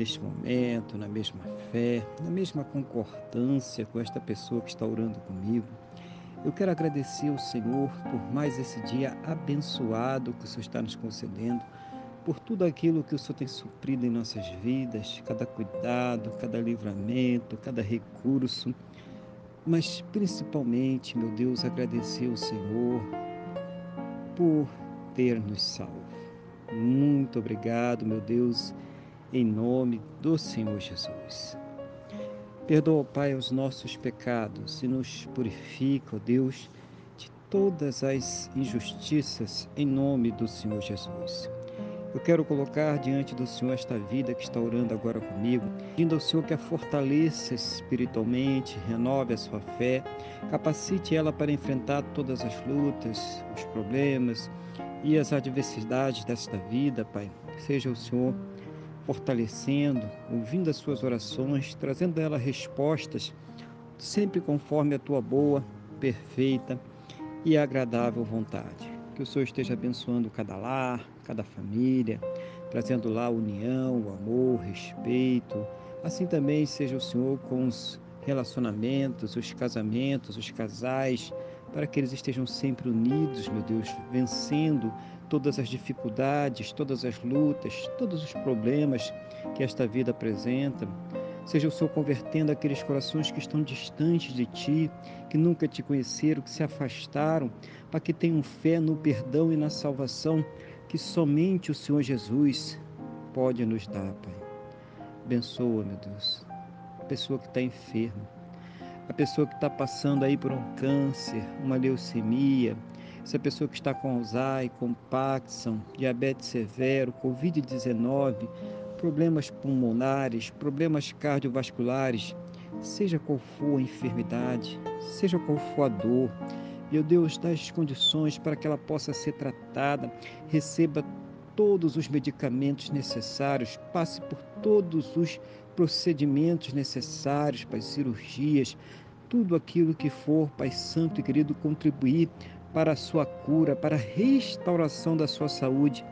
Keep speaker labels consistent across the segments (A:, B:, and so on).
A: neste momento, na mesma fé, na mesma concordância com esta pessoa que está orando comigo. Eu quero agradecer ao Senhor por mais esse dia abençoado que o Senhor está nos concedendo, por tudo aquilo que o Senhor tem suprido em nossas vidas, cada cuidado, cada livramento, cada recurso, mas principalmente, meu Deus, agradecer ao Senhor por ter nos salvo. Muito obrigado, meu Deus em nome do Senhor Jesus. Perdoa, Pai, os nossos pecados e nos purifica, ó Deus, de todas as injustiças, em nome do Senhor Jesus. Eu quero colocar diante do Senhor esta vida que está orando agora comigo, pedindo ao Senhor que a fortaleça espiritualmente, renove a sua fé, capacite ela para enfrentar todas as lutas, os problemas e as adversidades desta vida, Pai. Seja o Senhor fortalecendo, ouvindo as suas orações, trazendo a ela respostas, sempre conforme a tua boa, perfeita e agradável vontade. Que o Senhor esteja abençoando cada lar, cada família, trazendo lá união, amor, respeito. Assim também seja o Senhor com os relacionamentos, os casamentos, os casais, para que eles estejam sempre unidos, meu Deus, vencendo todas as dificuldades, todas as lutas, todos os problemas que esta vida apresenta. Seja o Senhor convertendo aqueles corações que estão distantes de Ti, que nunca Te conheceram, que se afastaram, para que tenham fé no perdão e na salvação que somente o Senhor Jesus pode nos dar, Pai. Abençoa, meu Deus, a pessoa que está enferma, a pessoa que está passando aí por um câncer, uma leucemia, essa pessoa que está com Alzheimer, com Parkinson, diabetes severo, Covid-19, problemas pulmonares, problemas cardiovasculares, seja qual for a enfermidade, seja qual for a dor, meu Deus, dá as condições para que ela possa ser tratada, receba todos os medicamentos necessários, passe por todos os procedimentos necessários para as cirurgias, tudo aquilo que for, Pai Santo e querido, contribuir para a sua cura, para a restauração da sua saúde,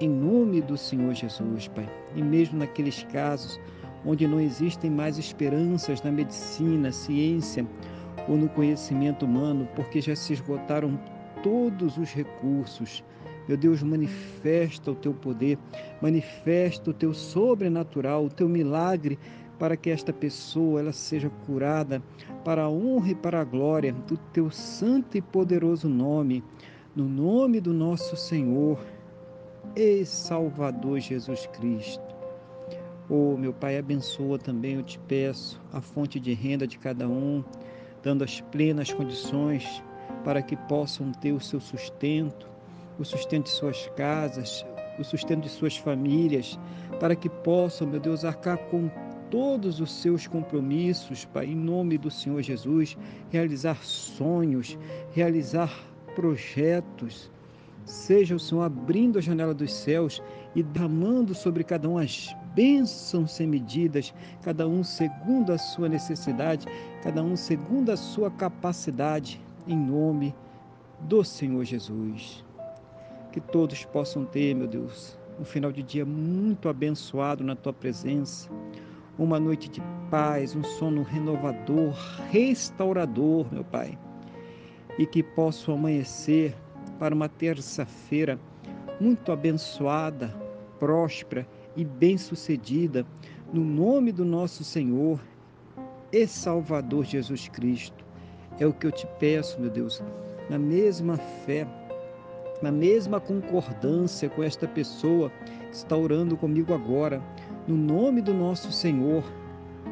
A: em nome do Senhor Jesus, Pai. E mesmo naqueles casos onde não existem mais esperanças na medicina, ciência ou no conhecimento humano, porque já se esgotaram todos os recursos. Meu Deus, manifesta o teu poder, manifesta o teu sobrenatural, o teu milagre para que esta pessoa ela seja curada para a honra e para a glória do teu santo e poderoso nome, no nome do nosso Senhor e Salvador Jesus Cristo. Oh, meu Pai, abençoa também, eu te peço, a fonte de renda de cada um, dando as plenas condições para que possam ter o seu sustento, o sustento de suas casas, o sustento de suas famílias, para que possam, meu Deus, arcar com todos os seus compromissos, Pai, em nome do Senhor Jesus, realizar sonhos, realizar projetos. Seja o Senhor abrindo a janela dos céus e derramando sobre cada um as bênçãos sem medidas, cada um segundo a sua necessidade, cada um segundo a sua capacidade, em nome do Senhor Jesus. Que todos possam ter, meu Deus, um final de dia muito abençoado na tua presença uma noite de paz, um sono renovador, restaurador, meu Pai. E que possa amanhecer para uma terça-feira muito abençoada, próspera e bem-sucedida, no nome do nosso Senhor e Salvador Jesus Cristo. É o que eu te peço, meu Deus, na mesma fé, na mesma concordância com esta pessoa que está orando comigo agora no nome do nosso Senhor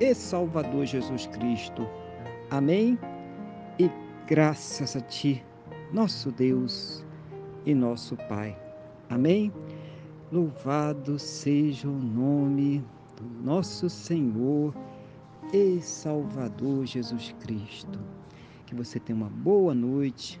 A: e Salvador Jesus Cristo. Amém? E graças a Ti, nosso Deus e nosso Pai. Amém? Louvado seja o nome do nosso Senhor e Salvador Jesus Cristo. que você tenha uma boa noite,